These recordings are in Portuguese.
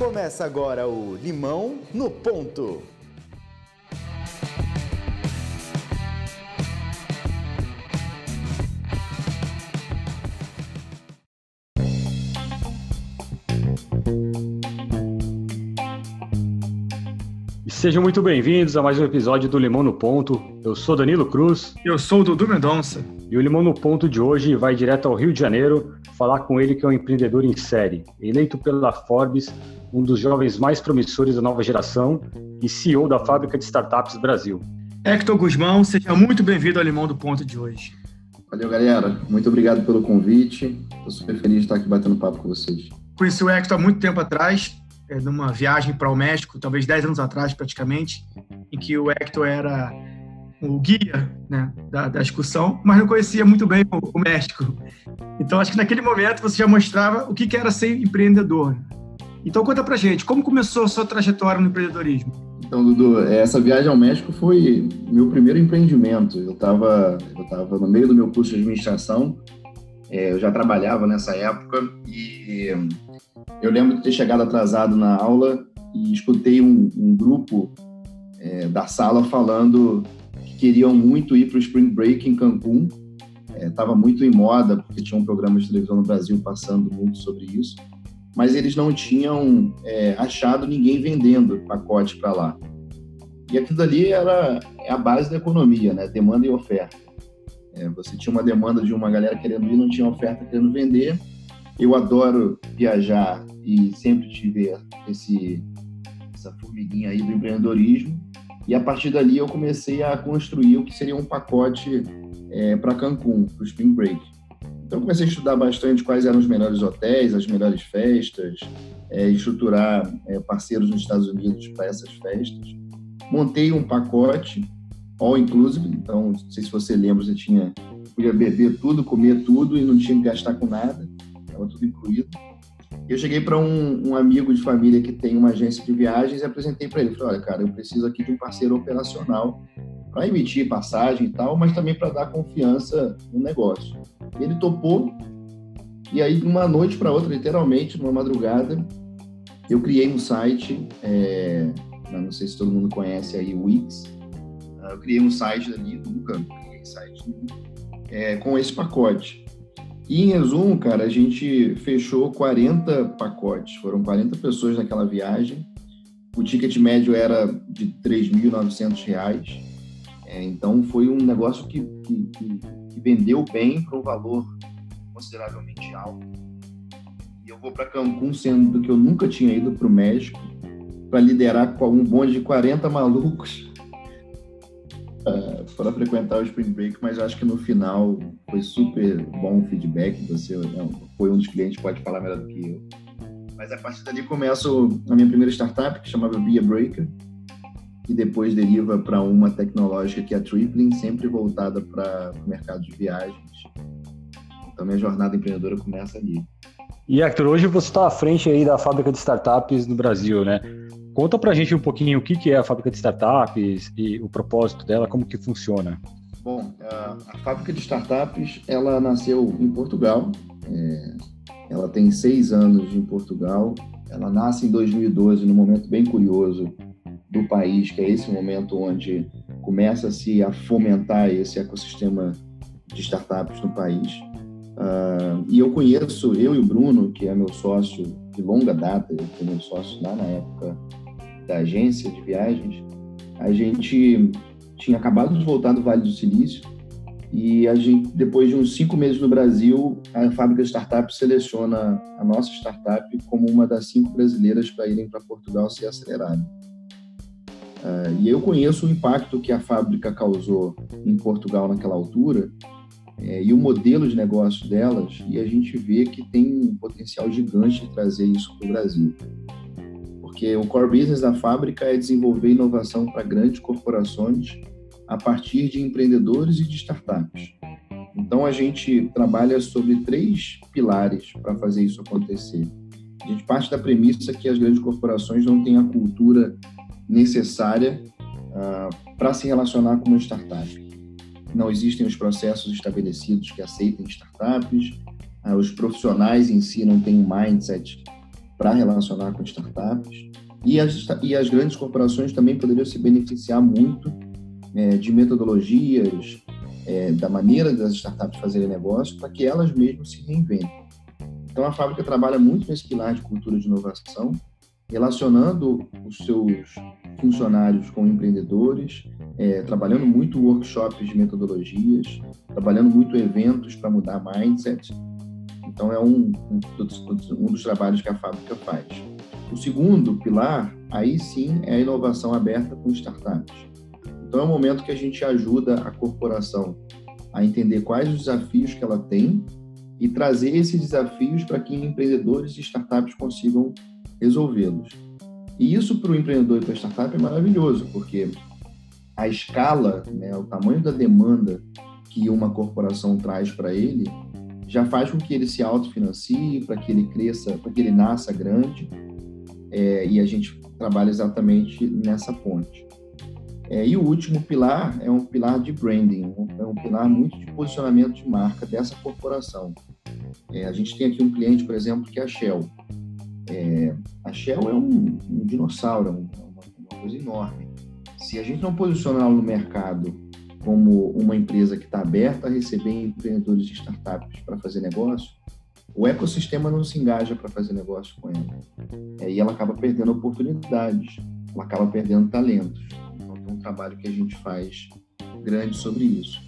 Começa agora o Limão no Ponto. Sejam muito bem-vindos a mais um episódio do Limão no Ponto. Eu sou Danilo Cruz. Eu sou o Dudu Mendonça. E o Limão no Ponto de hoje vai direto ao Rio de Janeiro falar com ele que é um empreendedor em série, eleito pela Forbes, um dos jovens mais promissores da nova geração e CEO da Fábrica de Startups Brasil. Hector Guzmão, seja muito bem-vindo ao Limão do Ponto de hoje. Valeu, galera. Muito obrigado pelo convite. Estou super feliz de estar aqui batendo papo com vocês. Conheci o Hector há muito tempo atrás, numa viagem para o México, talvez 10 anos atrás praticamente, em que o Hector era o guia né, da, da excursão, mas não conhecia muito bem o, o, México. Então, acho que naquele momento você já mostrava o que, que era ser empreendedor. Então, conta pra gente, como começou a sua trajetória no empreendedorismo? Então, Dudu, essa viagem ao México foi meu primeiro empreendimento. Eu estava eu tava no meio do meu curso de administração, é, eu já trabalhava nessa época e eu lembro de ter chegado atrasado na aula e escutei um, um grupo é, da sala falando que queriam muito ir para o Spring Break em Cancún. Estava é, muito em moda, porque tinha um programa de televisão no Brasil passando muito sobre isso. Mas eles não tinham é, achado ninguém vendendo pacote para lá. E aquilo dali era é a base da economia, né? demanda e oferta. É, você tinha uma demanda de uma galera querendo ir, não tinha oferta querendo vender eu adoro viajar e sempre tive esse, essa formiguinha aí do empreendedorismo. E a partir dali eu comecei a construir o que seria um pacote é, para Cancún, para o Spring Break. Então comecei a estudar bastante quais eram os melhores hotéis, as melhores festas, é, estruturar é, parceiros nos Estados Unidos para essas festas. Montei um pacote all inclusive, então não sei se você lembra, você tinha podia beber tudo, comer tudo e não tinha que gastar com nada estava tudo incluído. Eu cheguei para um, um, amigo de família que tem uma agência de viagens e apresentei para ele. Falei, olha, cara, eu preciso aqui de um parceiro operacional para emitir passagem e tal, mas também para dar confiança no negócio. Ele topou e aí, de uma noite para outra, literalmente, numa madrugada, eu criei um site, é, não sei se todo mundo conhece aí o Wix, eu criei um site ali, nunca criei site é, com esse pacote. E, em resumo, cara, a gente fechou 40 pacotes, foram 40 pessoas naquela viagem. O ticket médio era de R$ 3.900. É, então, foi um negócio que, que, que, vendeu bem para um valor consideravelmente alto. E eu vou para Cancún, sendo que eu nunca tinha ido para o México, para liderar com um bonde de 40 malucos para frequentar o Spring Break, mas acho que no final foi super bom o feedback. Você não, foi um dos clientes, pode falar melhor do que eu. Mas a partir dali começo a minha primeira startup, que chamava Via Breaker, e depois deriva para uma tecnológica que é a Tripling, sempre voltada para o mercado de viagens. Então, minha jornada empreendedora começa ali. E, Hector, hoje você está à frente aí da fábrica de startups no Brasil, né? Conta pra gente um pouquinho o que é a fábrica de startups e o propósito dela, como que funciona. Bom, a, a fábrica de startups, ela nasceu em Portugal, é, ela tem seis anos em Portugal, ela nasce em 2012, num momento bem curioso do país, que é esse momento onde começa-se a fomentar esse ecossistema de startups no país. Uh, e eu conheço, eu e o Bruno, que é meu sócio de longa data, ele foi meu sócio lá na época da agência de viagens, a gente tinha acabado de voltar do Vale do Silício e a gente, depois de uns cinco meses no Brasil, a fábrica de startups seleciona a nossa startup como uma das cinco brasileiras para irem para Portugal ser acelerada. Uh, e eu conheço o impacto que a fábrica causou em Portugal naquela altura é, e o modelo de negócio delas, e a gente vê que tem um potencial gigante de trazer isso para o Brasil. Porque o core business da fábrica é desenvolver inovação para grandes corporações a partir de empreendedores e de startups. Então a gente trabalha sobre três pilares para fazer isso acontecer. A gente parte da premissa que as grandes corporações não têm a cultura necessária uh, para se relacionar com uma startup não existem os processos estabelecidos que aceitem startups, ah, os profissionais em si não têm um mindset para relacionar com startups. E as, e as grandes corporações também poderiam se beneficiar muito é, de metodologias, é, da maneira das startups fazerem negócio, para que elas mesmas se reinventem. Então, a fábrica trabalha muito nesse pilar de cultura de inovação, relacionando os seus funcionários com empreendedores, é, trabalhando muito workshops de metodologias, trabalhando muito eventos para mudar mindset. Então, é um, um, um dos trabalhos que a fábrica faz. O segundo pilar, aí sim, é a inovação aberta com startups. Então, é um momento que a gente ajuda a corporação a entender quais os desafios que ela tem e trazer esses desafios para que empreendedores e startups consigam resolvê-los. E isso para o empreendedor e para a startup é maravilhoso, porque a escala, né, o tamanho da demanda que uma corporação traz para ele, já faz com que ele se autofinancie, para que ele cresça, para que ele nasça grande. É, e a gente trabalha exatamente nessa ponte. É, e o último pilar é um pilar de branding, é um pilar muito de posicionamento de marca dessa corporação. É, a gente tem aqui um cliente, por exemplo, que é a Shell. É, a Shell é um, um dinossauro, é uma, uma, coisa enorme. Se a gente não posicionar no mercado como uma empresa que está aberta a receber empreendedores de startups para fazer negócio, o ecossistema não se engaja para fazer negócio com ela. É, e ela acaba perdendo oportunidades, ela acaba perdendo talentos. Então, é um trabalho que a gente faz grande sobre isso.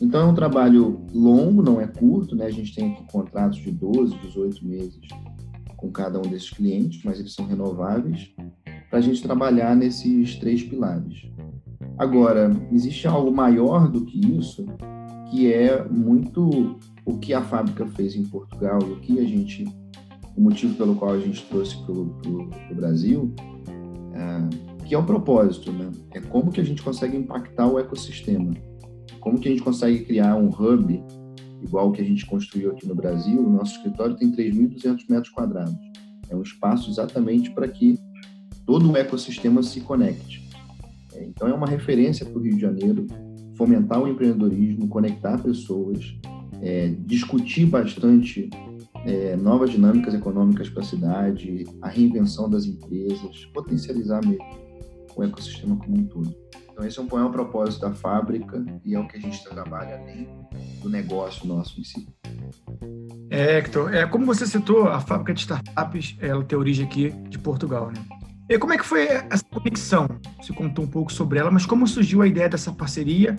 Então, é um trabalho longo, não é curto, né? A gente tem aqui contratos de 12, 18 meses com cada um desses clientes, mas eles são renováveis, para a gente trabalhar nesses três pilares. Agora, existe algo maior do que isso, que é muito o que a fábrica fez em Portugal o que a gente, o motivo pelo qual a gente trouxe para o Brasil, é, que é o propósito, né? É como que a gente consegue impactar o ecossistema, como que a gente consegue criar um hub igual que a gente construiu aqui no Brasil, o nosso escritório tem 3.200 metros quadrados. É um espaço exatamente para que todo o ecossistema se conecte. É, então, é uma referência para o Rio de Janeiro fomentar o empreendedorismo, conectar pessoas, é, discutir bastante é, novas dinâmicas econômicas para a cidade, a reinvenção das empresas, potencializar mesmo o ecossistema como um todo. Então, esse é um, é um propósito da fábrica e é o que a gente trabalha além do negócio nosso em si. É, Hector, é, como você citou, a fábrica de startups ela tem origem aqui de Portugal, né? E como é que foi essa conexão? Você contou um pouco sobre ela, mas como surgiu a ideia dessa parceria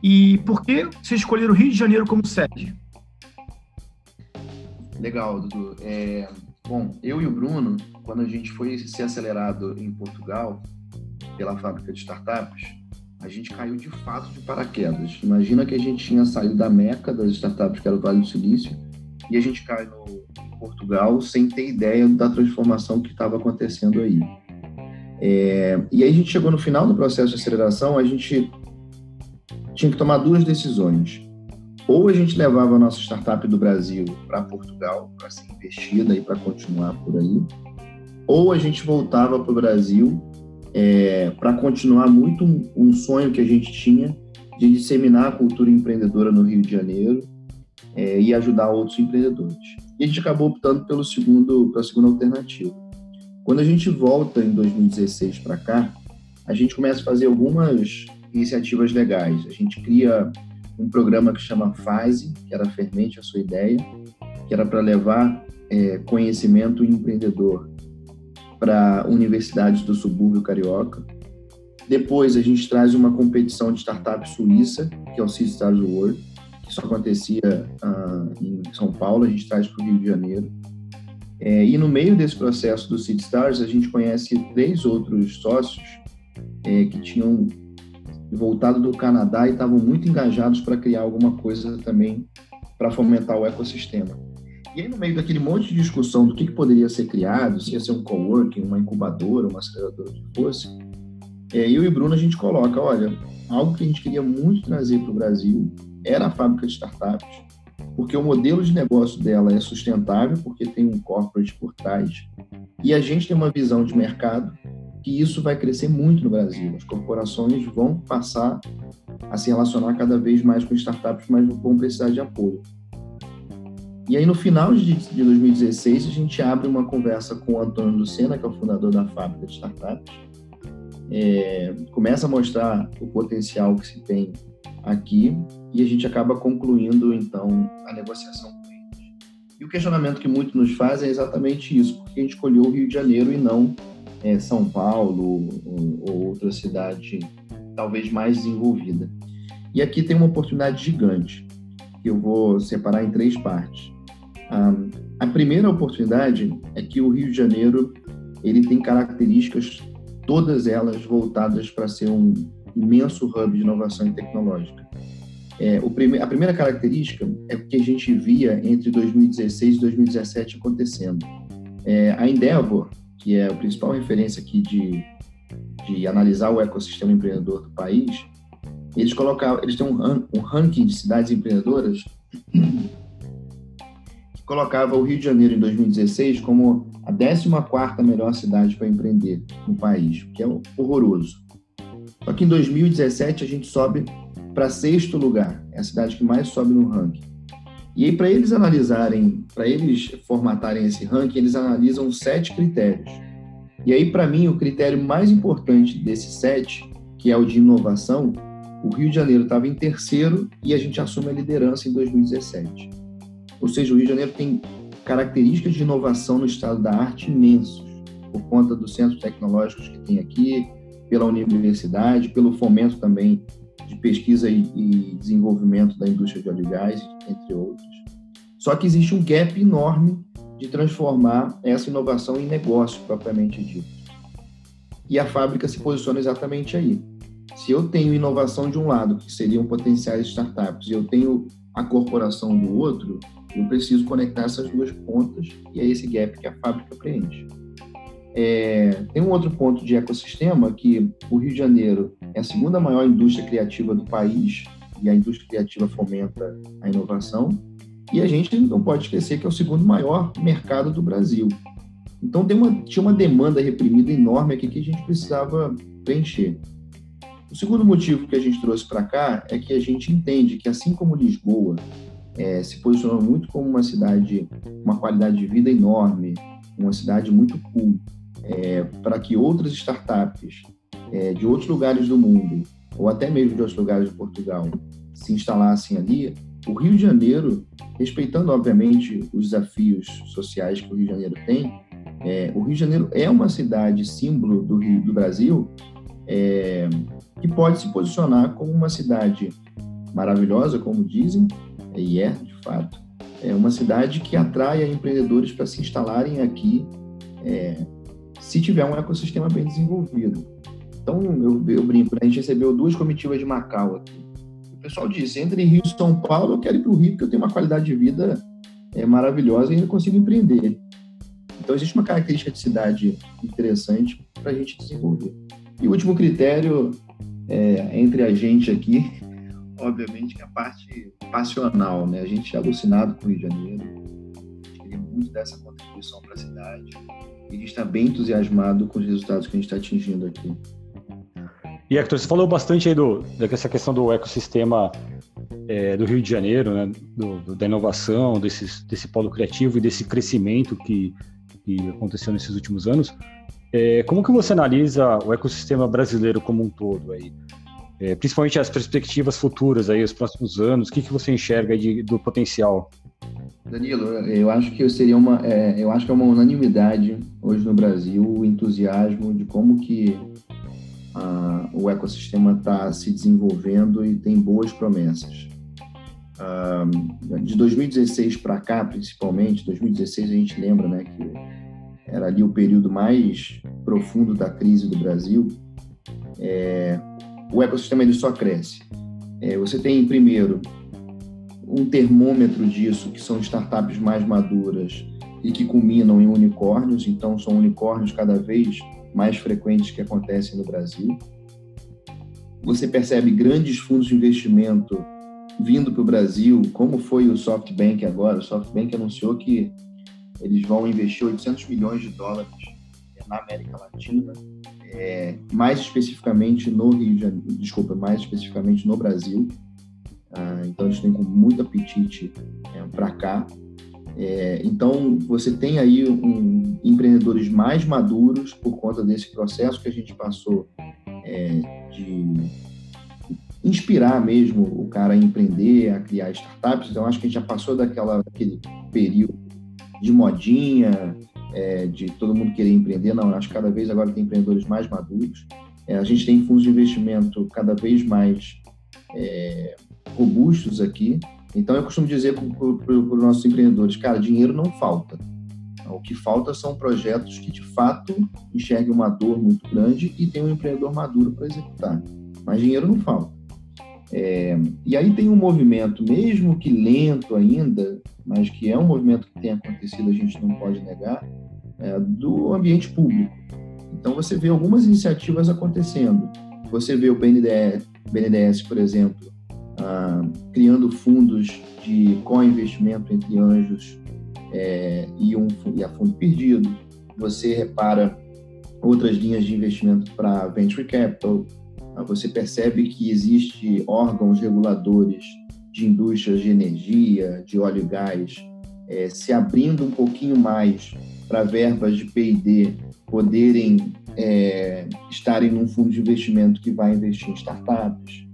e por que você escolheu o Rio de Janeiro como sede? Legal, Dudu. É, bom, eu e o Bruno, quando a gente foi ser acelerado em Portugal, pela fábrica de startups, a gente caiu de fato de paraquedas. Imagina que a gente tinha saído da meca das startups, que era o Vale do Silício, e a gente cai no Portugal sem ter ideia da transformação que estava acontecendo aí. É, e aí a gente chegou no final do processo de aceleração, a gente tinha que tomar duas decisões. Ou a gente levava a nossa startup do Brasil para Portugal para ser investida e para continuar por aí, ou a gente voltava para o Brasil é, para continuar muito um, um, sonho que a gente tinha de disseminar a cultura empreendedora no Rio de Janeiro é, e ajudar outros empreendedores. E a gente acabou optando pelo segundo, pela segunda alternativa. Quando a gente volta em 2016 para cá, a gente começa a fazer algumas iniciativas legais. A gente cria um programa que chama Fase, que era Fermente a Sua Ideia, que era para levar é, conhecimento empreendedor para universidades do subúrbio carioca. Depois a gente traz uma competição de startup suíça, que é o Seed Stars World, que só acontecia uh, em São Paulo, a gente traz para o Rio de Janeiro. É, e no meio desse processo do Seed Stars, a gente conhece três outros sócios é, que tinham voltado do Canadá e estavam muito engajados para criar alguma coisa também para fomentar o ecossistema. E aí, no meio daquele monte de discussão do que, que poderia ser criado, se ia ser um coworking, uma incubadora, uma aceleradora, o que fosse, é, eu e Bruno a gente coloca, olha, algo que a gente queria muito trazer para o Brasil era a fábrica de startups, porque o modelo de negócio dela é sustentável, porque tem um corporate por trás, e a gente tem uma visão de mercado que isso vai crescer muito no Brasil. As corporações vão passar a se relacionar cada vez mais com startups, mas vão precisar de apoio. E aí, no final de, de 2016, a gente abre uma conversa com o Antônio Lucena, que é o fundador da fábrica de startups, é, começa a mostrar o potencial que se tem aqui e a gente acaba concluindo, então, a negociação com eles. E o questionamento que muito nos faz é exatamente isso, porque a gente escolheu o Rio de Janeiro e não é, São Paulo ou, ou outra cidade talvez mais desenvolvida. E aqui tem uma oportunidade gigante, que eu vou separar em três partes. A primeira oportunidade é que o Rio de Janeiro ele tem características, todas elas voltadas para ser um imenso hub de inovação tecnológica. É, prime a primeira característica é o que a gente via entre 2016 e 2017 acontecendo. É, a Endeavor, que é a principal referência aqui de, de analisar o ecossistema empreendedor do país, eles colocavam, eles têm um, um ranking de cidades empreendedoras colocava o Rio de Janeiro em 2016 como a 14ª melhor cidade para empreender no país, que é horroroso. Só que em 2017 a gente sobe para sexto lugar, é a cidade que mais sobe no ranking. E aí para eles analisarem, para eles formatarem esse ranking, eles analisam sete critérios. E aí para mim o critério mais importante desses sete, que é o de inovação, o Rio de Janeiro estava em terceiro e a gente assume a liderança em 2017. Ou seja, o Rio de Janeiro tem características de inovação no estado da arte imensos, por conta dos centros tecnológicos que tem aqui, pela universidade, pelo fomento também de pesquisa e, desenvolvimento da indústria de óleo e gás, entre outros. Só que existe um gap enorme de transformar essa inovação em negócio propriamente dito. E a fábrica se posiciona exatamente aí. Se eu tenho inovação de um lado, que seriam potenciais startups, e eu tenho a corporação do outro, eu preciso conectar essas duas pontas e é esse gap que a fábrica preenche. É, tem um outro ponto de ecossistema que o Rio de Janeiro é a segunda maior indústria criativa do país e a indústria criativa fomenta a inovação e a gente não pode esquecer que é o segundo maior mercado do Brasil. Então tem uma, tinha uma demanda reprimida enorme aqui que a gente precisava preencher. O segundo motivo que a gente trouxe para cá é que a gente entende que, assim como Lisboa é, se posicionou muito como uma cidade, uma qualidade de vida enorme, uma cidade muito cool, é, para que outras startups é, de outros lugares do mundo, ou até mesmo de outros lugares de Portugal, se instalassem ali, o Rio de Janeiro, respeitando, obviamente, os desafios sociais que o Rio de Janeiro tem, é, o Rio de Janeiro é uma cidade símbolo do Rio do Brasil é, que pode se posicionar como uma cidade maravilhosa, como dizem, e é, de fato, é uma cidade que atrai empreendedores para se instalarem aqui, é, se tiver um ecossistema bem desenvolvido. Então, eu, eu brinco, né? a gente recebeu duas comitivas de Macau aqui. O pessoal disse, entre Rio e São Paulo, eu quero ir para o Rio porque eu tenho uma qualidade de vida é, maravilhosa e ainda consigo empreender. Então, existe uma característica de cidade interessante para a gente desenvolver. E o último critério é, entre a gente aqui, obviamente, que é a parte passional, né? A gente é alucinado com o Rio de Janeiro, queria muito dessa contribuição para a cidade e a gente está bem entusiasmado com os resultados que a gente está atingindo aqui. E Hector, você falou bastante aí do, dessa questão do ecossistema é, do Rio de Janeiro, né? Do, do, da inovação, desse, desse polo criativo e desse crescimento que, que aconteceu nesses últimos anos. É, como que você analisa o ecossistema brasileiro como um todo aí? É, principalmente as perspectivas futuras aí, os próximos anos, o que, que você enxerga de, do potencial? Danilo, eu acho que seria uma, é, eu acho que é uma unanimidade hoje no Brasil o entusiasmo de como que o ecossistema está se desenvolvendo e tem boas promessas. Ah, de 2016 para cá, principalmente, 2016 a gente lembra, né, que era ali o período mais profundo da crise do Brasil, é, o ecossistema ele só cresce. É, você tem, primeiro, um termômetro disso, que são startups mais maduras e que culminam em unicórnios, então são unicórnios cada vez mais frequentes que acontecem no Brasil. Você percebe grandes fundos de investimento vindo para o Brasil, como foi o SoftBank agora. O SoftBank anunciou que eles vão investir 800 milhões de dólares na América Latina, é, mais especificamente no Rio de Janeiro, desculpa, mais especificamente no Brasil. Ah, então eles têm com muito apetite é, para cá. É, então, você tem aí um, empreendedores mais maduros por conta desse processo que a gente passou é, de inspirar mesmo o cara a empreender, a criar startups. Então, acho que a gente já passou daquela, daquele período de modinha, é, de todo mundo querer empreender. Não, acho que cada vez agora tem empreendedores mais maduros. É, a gente tem fundos de investimento cada vez mais é, robustos aqui. Então, eu costumo dizer para os nossos empreendedores, cara, dinheiro não falta. O que falta são projetos que, de fato, enxerguem uma dor muito grande e tem um empreendedor maduro para executar. Mas dinheiro não falta. É, e aí tem um movimento, mesmo que lento ainda, mas que é um movimento que tem acontecido, a gente não pode negar, é, do ambiente público. Então você vê algumas iniciativas acontecendo. Você vê o BNDES, BNDES por exemplo, ah, criando fundos de co-investimento entre anjos é, e, um, e a fundo perdido. Você repara outras linhas de investimento para venture capital. Ah, você percebe que existe órgãos reguladores de indústrias de energia, de óleo e gás, é, se abrindo um pouquinho mais para verbas de P&D poderem é, estarem num fundo de investimento que vai investir em startups.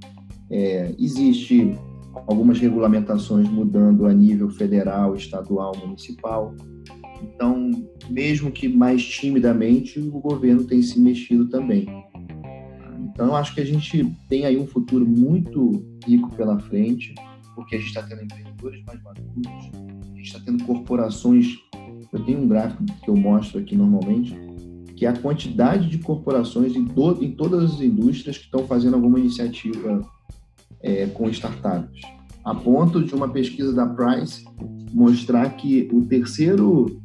É, existe algumas regulamentações mudando a nível federal, estadual, municipal. Então, mesmo que mais timidamente, o governo tem se mexido também. Então, acho que a gente tem aí um futuro muito rico pela frente, porque a gente está tendo empreendedores mais maduros, a gente está tendo corporações. Eu tenho um gráfico que eu mostro aqui normalmente, que é a quantidade de corporações em, do, em todas as indústrias que estão fazendo alguma iniciativa é, com startups, a ponto de uma pesquisa da Price mostrar que o terceiro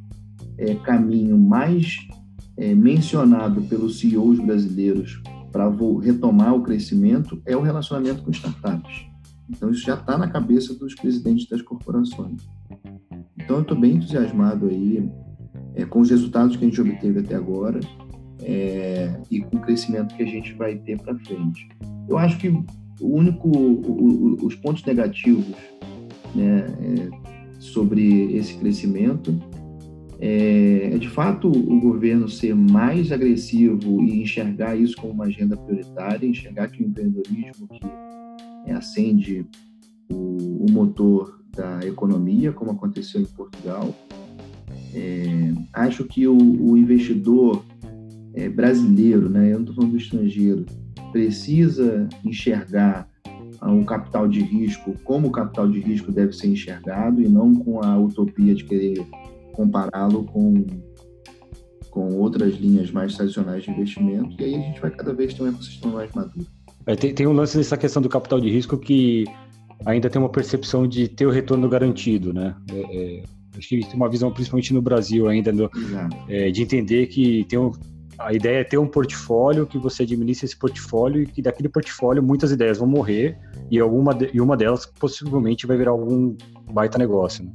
é, caminho mais é, mencionado pelos CEOs brasileiros para retomar o crescimento é o relacionamento com startups. Então, isso já está na cabeça dos presidentes das corporações. Então, eu estou bem entusiasmado aí é, com os resultados que a gente obteve até agora é, e com o crescimento que a gente vai ter para frente. Eu acho que o único, o, o, os pontos negativos né, é, sobre esse crescimento é, é, de fato o governo ser mais agressivo e enxergar isso como uma agenda prioritária, enxergar que o empreendedorismo que acende o, o, motor da economia, como aconteceu em Portugal. É, acho que o, o investidor é, brasileiro, né, eu não estou falando do estrangeiro, precisa enxergar o capital de risco como o capital de risco deve ser enxergado e não com a utopia de querer compará-lo com, com outras linhas mais tradicionais de investimento. E aí a gente vai cada vez ter um ecossistema mais maduro. É, tem, tem um lance nessa questão do capital de risco que ainda tem uma percepção de ter o retorno garantido, né? É, é, acho que tem uma visão, principalmente no Brasil ainda, no, é, de entender que tem um, a ideia é ter um portfólio que você administra esse portfólio e que daquele portfólio muitas ideias vão morrer e, alguma de, e uma delas possivelmente vai virar algum baita negócio. Né?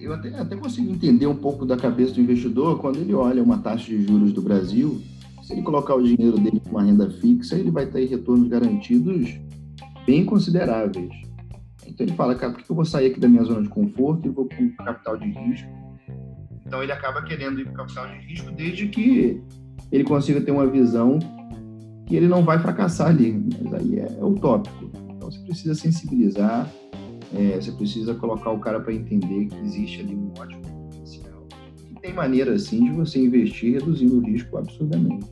Eu até, até consigo entender um pouco da cabeça do investidor quando ele olha uma taxa de juros do Brasil. Se ele colocar o dinheiro dele com uma renda fixa, ele vai ter retornos garantidos bem consideráveis. Então ele fala, cara, por que eu vou sair aqui da minha zona de conforto e vou para o capital de risco? Então ele acaba querendo ir para o capital de risco desde que ele consiga ter uma visão que ele não vai fracassar ali. Mas aí é, é utópico. Então você precisa sensibilizar, é, você precisa colocar o cara para entender que existe ali um ótimo tem maneira, assim, de você investir reduzindo o risco absurdamente.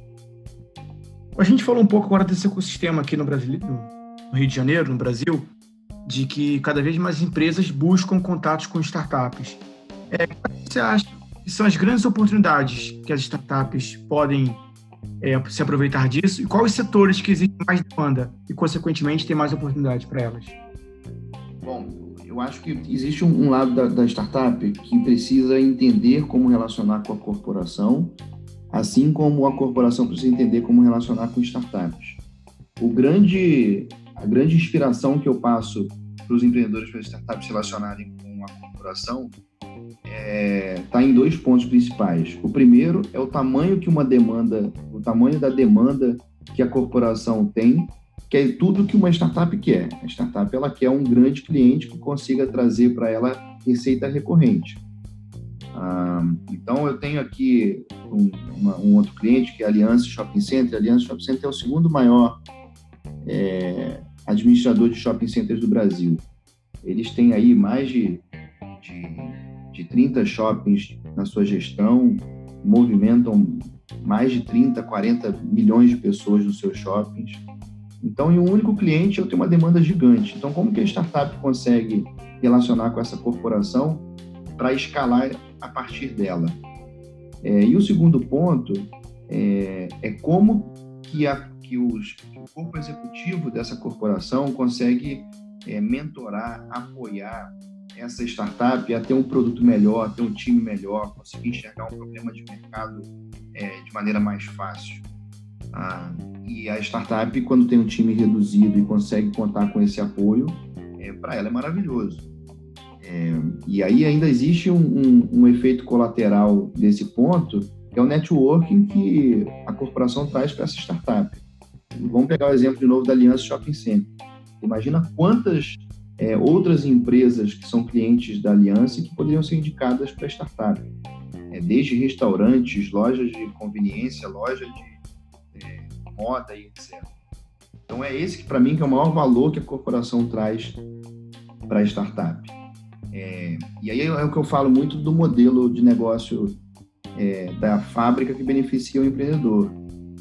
A gente falou um pouco agora desse ecossistema aqui no Brasil, no Rio de Janeiro, no Brasil, de que cada vez mais empresas buscam contatos com startups. É, você acha que são as grandes oportunidades que as startups podem é, se aproveitar disso e quais setores que existem mais demanda e, consequentemente, tem mais oportunidade para elas? Eu acho que existe um, um lado da, da, startup que precisa entender como relacionar com a corporação, assim como a corporação precisa entender como relacionar com startups. O grande, a grande inspiração que eu passo para os empreendedores para as startups se relacionarem com a corporação está é, tá em dois pontos principais. O primeiro é o tamanho que uma demanda, o tamanho da demanda que a corporação tem, que é tudo que uma startup quer. A startup ela quer um grande cliente que consiga trazer para ela receita recorrente. Ah, então, eu tenho aqui um, uma, um, outro cliente, que é a Aliança Shopping Center. A Aliança Shopping Center é o segundo maior é, administrador de shopping centers do Brasil. Eles têm aí mais de, de, de 30 shoppings na sua gestão, movimentam mais de 30, 40 milhões de pessoas nos seus shoppings. Então, em um único cliente, eu tenho uma demanda gigante. Então, como que a startup consegue relacionar com essa corporação para escalar a partir dela? É, e o segundo ponto é, é como que, a, que, os, que, o corpo executivo dessa corporação consegue é, mentorar, apoiar essa startup a ter um produto melhor, ter um time melhor, conseguir enxergar um problema de mercado é, de maneira mais fácil. E a startup, quando tem um time reduzido e consegue contar com esse apoio, é, para ela é maravilhoso. É, e aí ainda existe um, um, um, efeito colateral desse ponto, que é o networking que a corporação traz para essa startup. Vamos pegar o exemplo de novo da Aliança Shopping Center. Imagina quantas é, outras empresas que são clientes da Aliança que poderiam ser indicadas para a startup. É, desde restaurantes, lojas de conveniência, lojas de moda e etc. Então é esse que para mim que é o maior valor que a corporação traz para a startup. É, e aí é o que eu falo muito do modelo de negócio é, da fábrica que beneficia o empreendedor.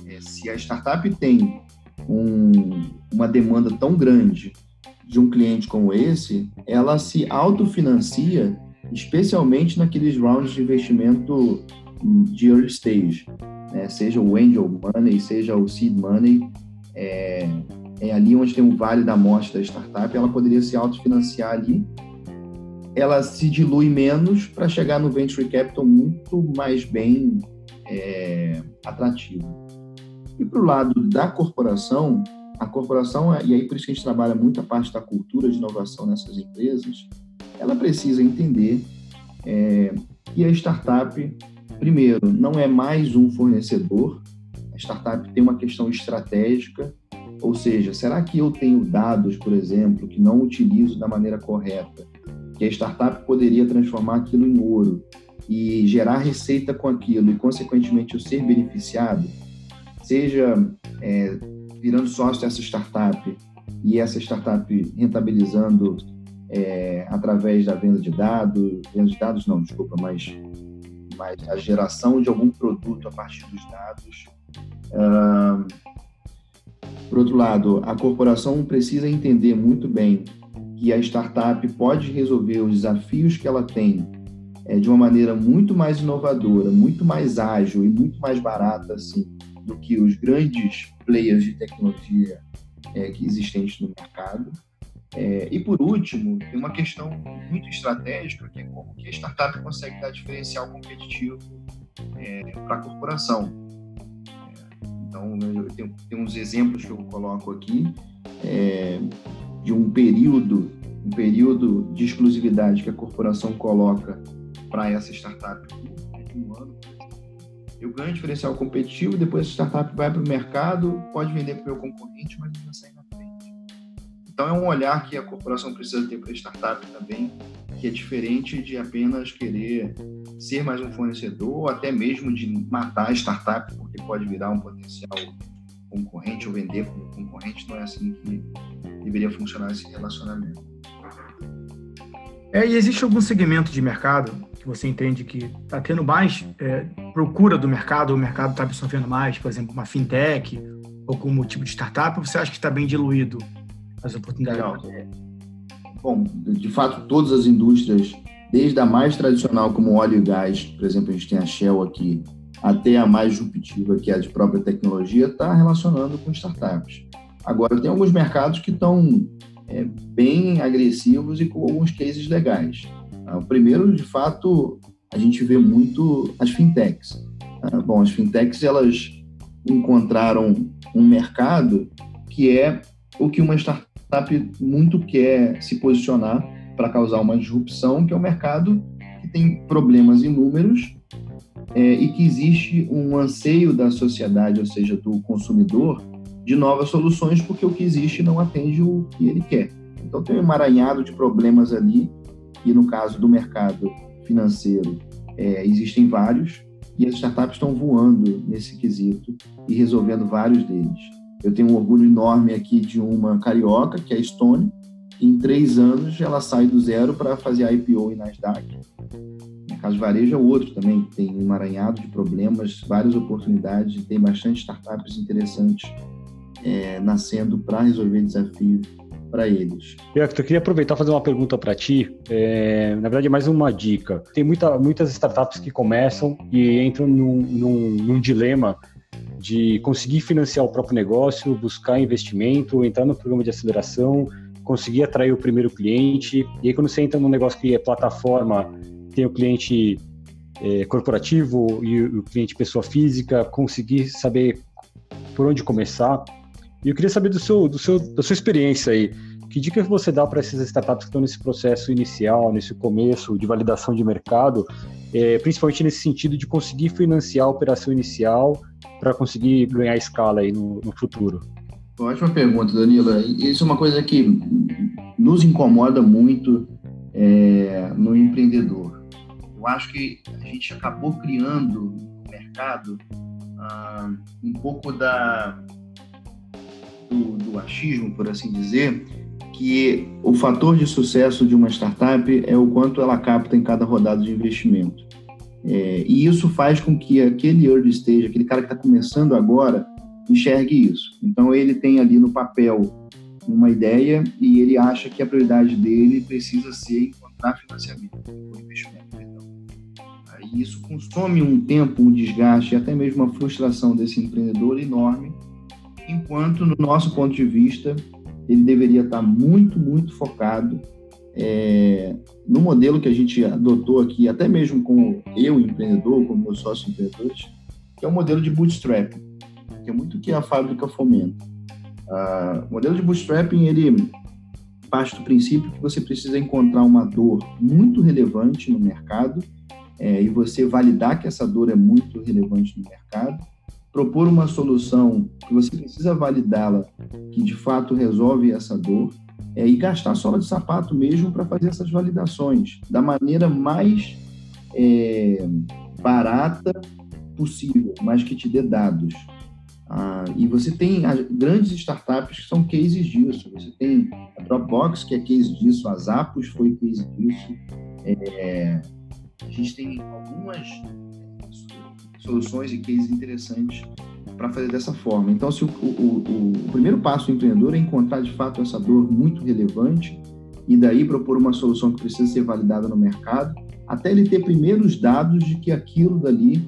É, se a startup tem um, uma demanda tão grande de um cliente como esse, ela se autofinancia, especialmente naqueles rounds de investimento de early stage, né? seja o angel money, seja o seed money, é, é ali onde tem o vale da morte da startup, ela poderia se autofinanciar ali, ela se dilui menos para chegar no venture capital muito mais bem é, atrativo. E para o lado da corporação, a corporação, e aí por isso que a gente trabalha muito a parte da cultura de inovação nessas empresas, ela precisa entender é, que a startup, primeiro, não é mais um fornecedor, a startup tem uma questão estratégica, ou seja, será que eu tenho dados, por exemplo, que não utilizo da maneira correta, que a startup poderia transformar aquilo em ouro e gerar receita com aquilo e, consequentemente, eu ser beneficiado? seja é, virando sócio dessa startup e essa startup rentabilizando é, através da venda de dados, venda de dados não, desculpa, mas, mas a geração de algum produto a partir dos dados. Por outro lado, a corporação precisa entender muito bem que a startup pode resolver os desafios que ela tem é, de uma maneira muito mais inovadora, muito mais ágil e muito mais barata, assim, do que os grandes players de tecnologia é, que existentes no mercado. É, e por último, tem uma questão muito estratégica, que é como que a startup consegue dar diferencial competitivo é, para a corporação. É, então, eu tenho, tenho, uns exemplos que eu coloco aqui é, de um período, um período de exclusividade que a corporação coloca para essa startup de um ano, eu ganho diferencial competitivo, depois a startup vai para o mercado, pode vender para o meu concorrente, mas não frente. Então é um olhar que a corporação precisa ter para a startup também, que é diferente de apenas querer ser mais um fornecedor, ou até mesmo de matar a startup, porque pode virar um potencial concorrente ou vender como concorrente, não é assim que deveria funcionar esse relacionamento. É, e existe algum segmento de mercado que você entende que está tendo mais é, procura do mercado, o mercado está absorvendo mais, por exemplo, uma fintech ou como tipo de startup, ou você acha que está bem diluído as oportunidades? Legal. Bom, de fato, todas as indústrias, desde a mais tradicional como óleo e gás, por exemplo, a gente tem a Shell aqui, até a mais disruptiva, que é a de própria tecnologia, está relacionando com startups. Agora, tem alguns mercados que estão é, bem agressivos e com alguns cases legais. Ah, o primeiro, de fato, a gente vê muito as fintechs. Ah, bom, as fintechs elas encontraram um mercado que é o que uma startup muito quer se posicionar para causar uma disrupção, que é um mercado que tem problemas inúmeros é, e que existe um anseio da sociedade, ou seja, do consumidor, de novas soluções, porque o que existe não atende o que ele quer. Então tem um emaranhado de problemas ali e no caso do mercado financeiro, É, existem vários e as startups estão voando nesse quesito e resolvendo vários deles. Eu tenho um orgulho enorme aqui de uma carioca, que é a Stone, e em três anos ela sai do zero para fazer IPO em Nasdaq. Na Casa Varejo é outro também, que tem um emaranhado de problemas, várias oportunidades, tem bastante startups interessantes é, nascendo para resolver desafios para eles. Eu queria aproveitar e fazer uma pergunta para ti. É, na verdade, é mais uma dica. Tem muita, muitas startups que começam e entram num, num, num dilema de conseguir financiar o próprio negócio, buscar investimento, entrar no programa de aceleração, conseguir atrair o primeiro cliente. E aí, quando você entra num negócio que é plataforma, tem o cliente é, corporativo e o cliente pessoa física, conseguir saber por onde começar. E eu queria saber do seu, do seu, da sua experiência aí. Que dica você dá para essas startups que estão nesse processo inicial, nesse começo de validação de mercado, é, principalmente nesse sentido de conseguir financiar a operação inicial para conseguir ganhar escala aí no, no futuro? Ótima pergunta, Danila. Isso é uma coisa que nos incomoda muito é, no empreendedor. Eu acho que a gente acabou criando no mercado ah, um pouco da do, do achismo, por assim dizer, que o fator de sucesso de uma startup é o quanto ela capta em cada rodada de investimento. É, e isso faz com que aquele early stage, aquele cara que está começando agora, enxergue isso. Então ele tem ali no papel uma ideia e ele acha que a prioridade dele precisa ser encontrar financiamento ou investimento. Perdão. Aí isso consome um tempo, um desgaste, até mesmo uma frustração desse empreendedor enorme enquanto, no nosso ponto de vista, ele deveria estar muito, muito focado é, no modelo que a gente adotou aqui, até mesmo com eu, empreendedor, com meus sócios empreendedores, que é o modelo de bootstrapping, que é muito que a fábrica fomenta. Ah, o modelo de bootstrapping, ele parte do princípio que você precisa encontrar uma dor muito relevante no mercado é, e você validar que essa dor é muito relevante no mercado propor uma solução que você precisa validá-la, que de fato resolve essa dor, é, e gastar sola de sapato mesmo para fazer essas validações da maneira mais é, barata possível, mas que te dê dados. Ah, e você tem grandes startups que são cases disso. Você tem a Dropbox, que é case disso, a Zappos foi case disso. É, a gente tem algumas soluções e cases interessantes para fazer dessa forma. Então, se o, o, o, primeiro passo do empreendedor é encontrar de fato essa dor muito relevante e daí propor uma solução que precisa ser validada no mercado, até ele ter primeiros dados de que aquilo dali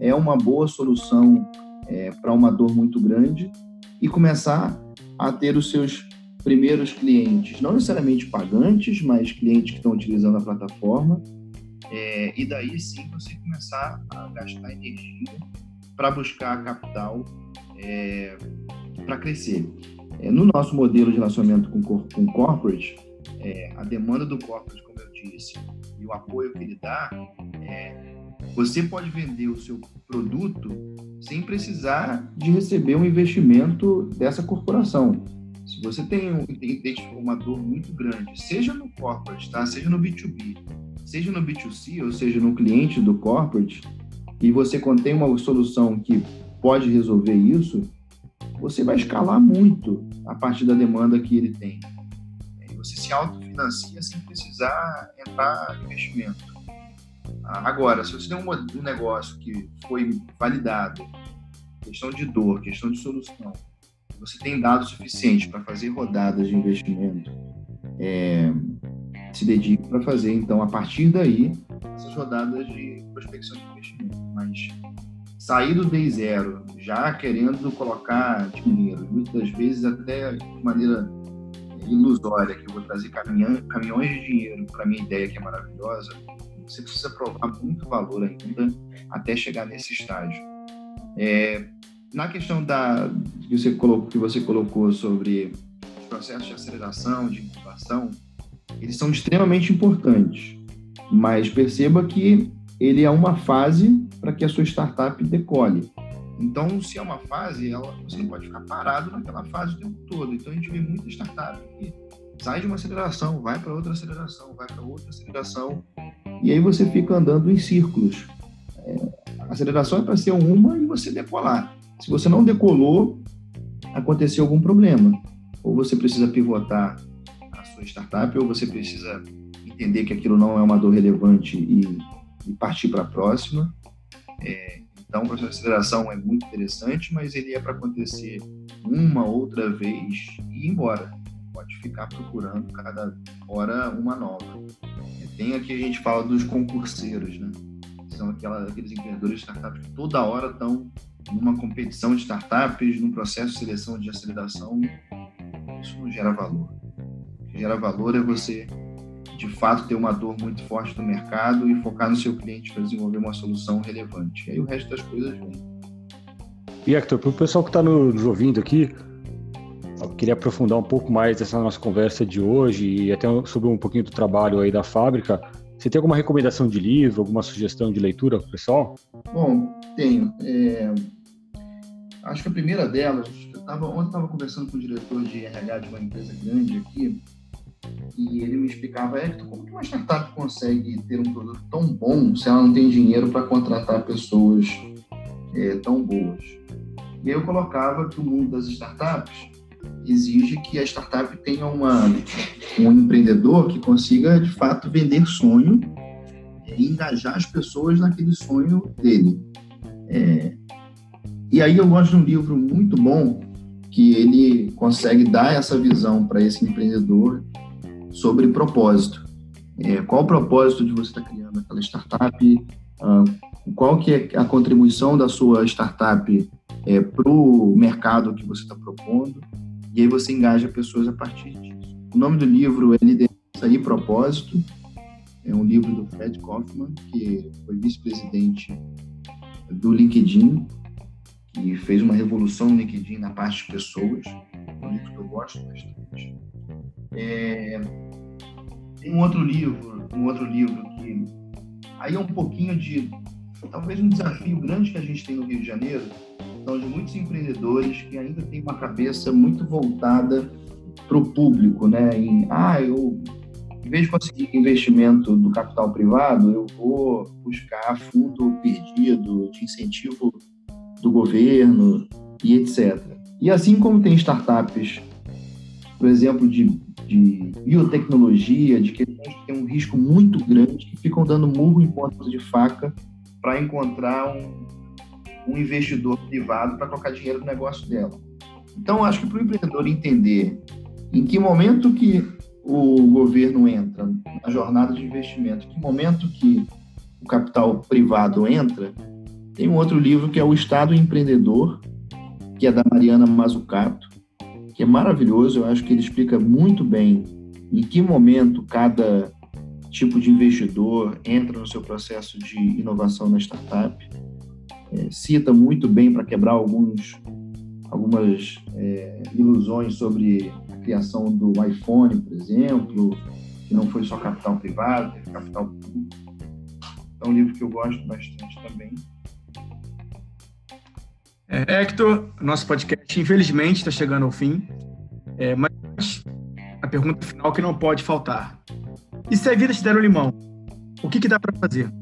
é uma boa solução é, para uma dor muito grande e começar a ter os seus primeiros clientes, não necessariamente pagantes, mas clientes que estão utilizando a plataforma é, e daí sim você começar a gastar energia para buscar capital é, para crescer. É, no nosso modelo de relacionamento com, com corporate, é, a demanda do corporate, como eu disse, e o apoio que ele dá, é, você pode vender o seu produto sem precisar de receber um investimento dessa corporação. Se você tem um, identificou uma dor muito grande, seja no corporate, tá? seja no B2B, seja no B2C, ou seja, no cliente do corporate, e você contém uma solução que pode resolver isso, você vai escalar muito a partir da demanda que ele tem. Você se autofinancia sem precisar entrar em investimento. Agora, se você tem um negócio que foi validado, questão de dor, questão de solução, você tem dados suficientes para fazer rodadas de investimento, é, se dedique para fazer, então, a partir daí, essas rodadas de prospecção de investimento. Mas sair do day zero, já querendo colocar dinheiro, muitas vezes até de maneira ilusória, que eu vou trazer caminhões de dinheiro para minha ideia que é maravilhosa, você precisa provar muito valor ainda até chegar nesse estágio. É, na questão da que você colocou, que você colocou sobre os processos de aceleração, de incubação, eles são extremamente importantes, mas perceba que ele é uma fase para que a sua startup decole. Então, se é uma fase, ela, você não pode ficar parado naquela fase o tempo todo. Então, a gente vê muita startup que sai de uma aceleração, vai para outra aceleração, vai para outra aceleração, e aí você fica andando em círculos. É, a aceleração é para ser uma e você decolar. Se você não decolou, aconteceu algum problema. Ou você precisa pivotar a sua startup, ou você precisa entender que aquilo não é uma dor relevante e, e partir para a próxima. É, então, o processo de aceleração é muito interessante, mas ele é para acontecer uma outra vez e ir embora. Pode ficar procurando cada hora uma nova. Tem aqui a gente fala dos concurseiros, né? São aquela, aqueles empreendedores de startups que toda hora estão numa competição de startups, num processo de seleção de aceleração. Isso não gera valor. O que gera valor é você de fato ter uma dor muito forte no mercado e focar no seu cliente para desenvolver uma solução relevante. E aí o resto das coisas vem. E Hector, para o pessoal que está nos ouvindo aqui, eu queria aprofundar um pouco mais essa nossa conversa de hoje e até sobre um pouquinho do trabalho aí da fábrica. Você tem alguma recomendação de livro, alguma sugestão de leitura para o pessoal? Bom, tenho. É... Acho que a primeira delas, eu tava, ontem estava conversando com o diretor de RH de uma empresa grande aqui, e ele me explicava, Hector, como que uma startup consegue ter um produto tão bom se ela não tem dinheiro para contratar pessoas é, tão boas? E aí eu colocava que o mundo das startups exige que a startup tenha uma, um empreendedor que consiga, de fato, vender sonho e engajar as pessoas naquele sonho dele. É, e aí eu gosto de um livro muito bom que ele consegue dar essa visão para esse empreendedor sobre propósito. É, qual o propósito de você estar tá criando aquela startup? Uh, qual que é a contribuição da sua startup é, para o mercado que você está propondo? E aí você engaja pessoas a partir disso. O nome do livro é Liderança e Propósito. É um livro do Fred Kaufman, que foi vice-presidente do LinkedIn e fez uma revolução no LinkedIn na parte de pessoas. É um livro que eu gosto bastante. É, tem um outro livro, um outro livro que aí é um pouquinho de talvez um desafio grande que a gente tem no Rio de Janeiro, são de muitos empreendedores que ainda têm uma cabeça muito voltada para o público, né? Em, ah, eu em vez de conseguir investimento do capital privado, eu vou buscar fundo perdido de incentivo do governo e etc. E assim como tem startups, por exemplo, de de biotecnologia, de questões que têm um risco muito grande, que ficam dando murro em pontas de faca para encontrar um, um investidor privado para colocar dinheiro no negócio dela. Então, acho que para o empreendedor entender em que momento que o governo entra na jornada de investimento, em que momento que o capital privado entra, tem um outro livro que é O Estado Empreendedor, que é da Mariana Mazzucato, que é maravilhoso. Eu acho que ele explica muito bem em que momento cada tipo de investidor entra no seu processo de inovação na startup. É, cita muito bem para quebrar alguns, algumas é, ilusões sobre a criação do iPhone, por exemplo, que não foi só capital privado, teve capital público. É um livro que eu gosto bastante também. É, Hector, nosso podcast infelizmente está chegando ao fim, é, mas a pergunta final que não pode faltar. E se a vida te der um limão, o que, que dá para fazer?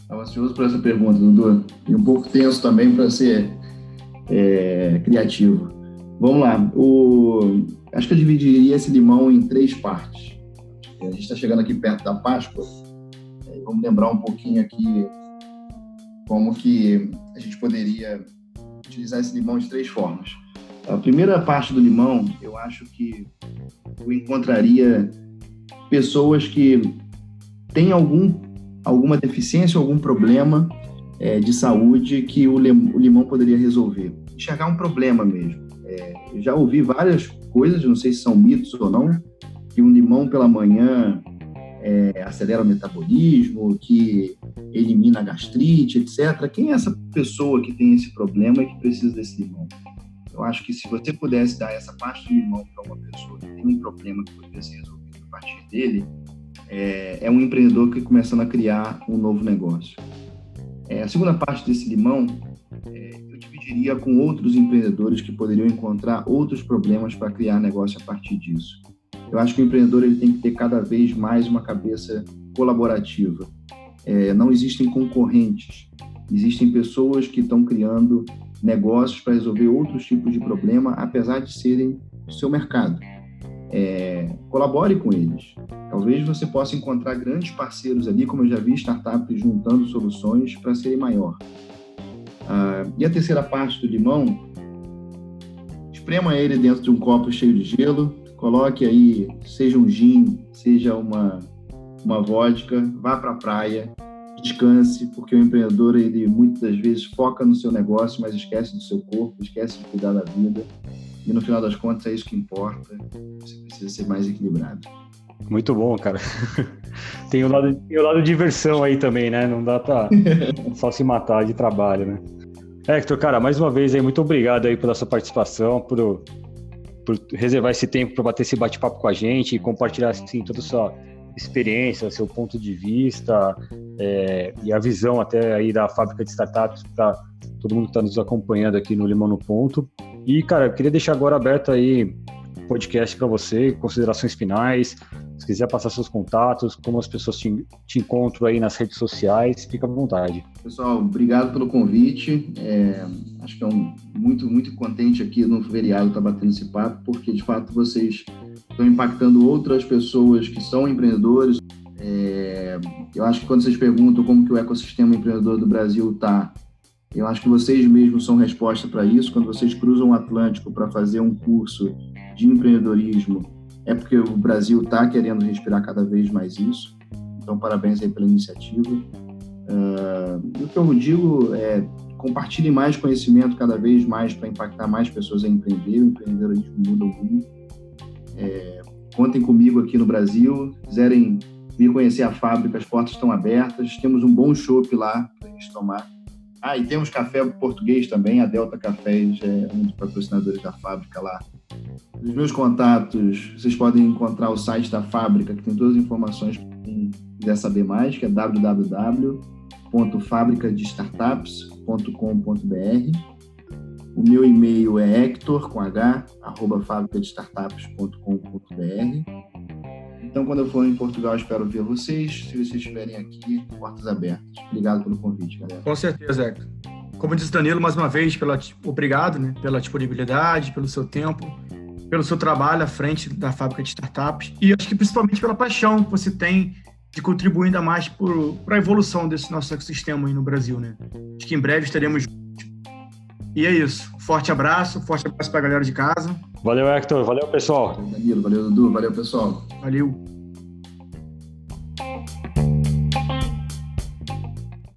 Estava ansioso por essa pergunta, Dudu, e um pouco tenso também para ser é, criativo. Vamos lá, o... acho que eu dividiria esse limão em três partes. A gente está chegando aqui perto da Páscoa, é, vamos lembrar um pouquinho aqui como que a gente poderia utilizar esse limão de três formas. A primeira parte do limão, eu acho que eu encontraria pessoas que têm algum, alguma deficiência, algum problema é, de saúde que o, limão poderia resolver. Enxergar um problema mesmo. É, já ouvi várias coisas, não sei se são mitos ou não, que um limão pela manhã é, acelera o metabolismo, que elimina a gastrite, etc. Quem é essa pessoa que tem esse problema e que precisa desse limão? Eu acho que se você pudesse dar essa parte do limão para uma pessoa que tem um problema que poderia ser resolvido a partir dele, é, é um empreendedor que está começando a criar um novo negócio. É, a segunda parte desse limão, é, eu dividiria com outros empreendedores que poderiam encontrar outros problemas para criar negócio a partir disso. Eu acho que o empreendedor ele tem que ter cada vez mais uma cabeça colaborativa. É, não existem concorrentes, existem pessoas que estão criando negócios para resolver outros tipos de problema, apesar de serem seu mercado. É, colabore com eles. Talvez você possa encontrar grandes parceiros ali, como eu já vi startups juntando soluções para serem maior. Ah, e a terceira parte do limão, esprema ele dentro de um copo cheio de gelo, coloque aí, seja um gin, seja uma, uma vodka, vá para a praia, descanse, porque o empreendedor, ele muitas vezes foca no seu negócio, mas esquece do seu corpo, esquece de cuidar da vida. E no final das contas é isso que importa. Você precisa ser mais equilibrado. Muito bom, cara. tem, o lado, tem o lado de diversão aí também, né? Não dá pra só se matar de trabalho, né? Hector, cara, mais uma vez aí, muito obrigado aí pela sua participação, por, por reservar esse tempo para bater esse bate-papo com a gente e compartilhar assim, toda a sua experiência, seu ponto de vista é, e a visão até aí da fábrica de startups para todo mundo que está nos acompanhando aqui no Limão no Ponto. E, cara, eu queria deixar agora aberto aí o podcast para você, considerações finais, se quiser passar seus contatos, como as pessoas te, te encontram aí nas redes sociais, fica à vontade. Pessoal, obrigado pelo convite. É, acho que é um, muito, muito contente aqui no feriado estar tá batendo esse papo, porque de fato vocês estão impactando outras pessoas que são empreendedores. É, eu acho que quando vocês perguntam como que o ecossistema empreendedor do Brasil está, eu acho que vocês mesmos são resposta para isso. Quando vocês cruzam o Atlântico para fazer um curso de empreendedorismo, é porque o Brasil está querendo respirar cada vez mais isso. Então, parabéns aí pela iniciativa. Uh, o que eu digo é compartilhe mais conhecimento cada vez mais para impactar mais pessoas a empreender. O empreendedorismo muda o mundo. É, contem comigo aqui no Brasil. Se quiserem vir conhecer a fábrica, as portas estão abertas. Temos um bom chopp lá para a gente tomar. Ah, e temos café português também. A Delta Cafés é um dos patrocinadores da fábrica lá. Os meus contatos, vocês podem encontrar o site da fábrica, que tem todas as informações para quem quiser saber mais, que é www.fabricadestartups.com.br o meu e-mail é hector, com h, arroba fabricadestartups.com.br. Então, quando eu for em Portugal, espero ver vocês. Se vocês estiverem aqui, portas abertas. Obrigado pelo convite, galera. Com certeza, Hector. Como disse Danilo, mais uma vez, pela, obrigado né, pela disponibilidade, pelo seu tempo, pelo seu trabalho à frente da fábrica de startups e acho que principalmente pela paixão que você tem de contribuir ainda mais para a evolução desse nosso ecossistema aí no Brasil. Né? Acho que em breve estaremos e é isso. Forte abraço, forte abraço para a galera de casa. Valeu, Hector. Valeu, pessoal. Valeu, Danilo. Valeu, Dudu. Valeu, pessoal. Valeu.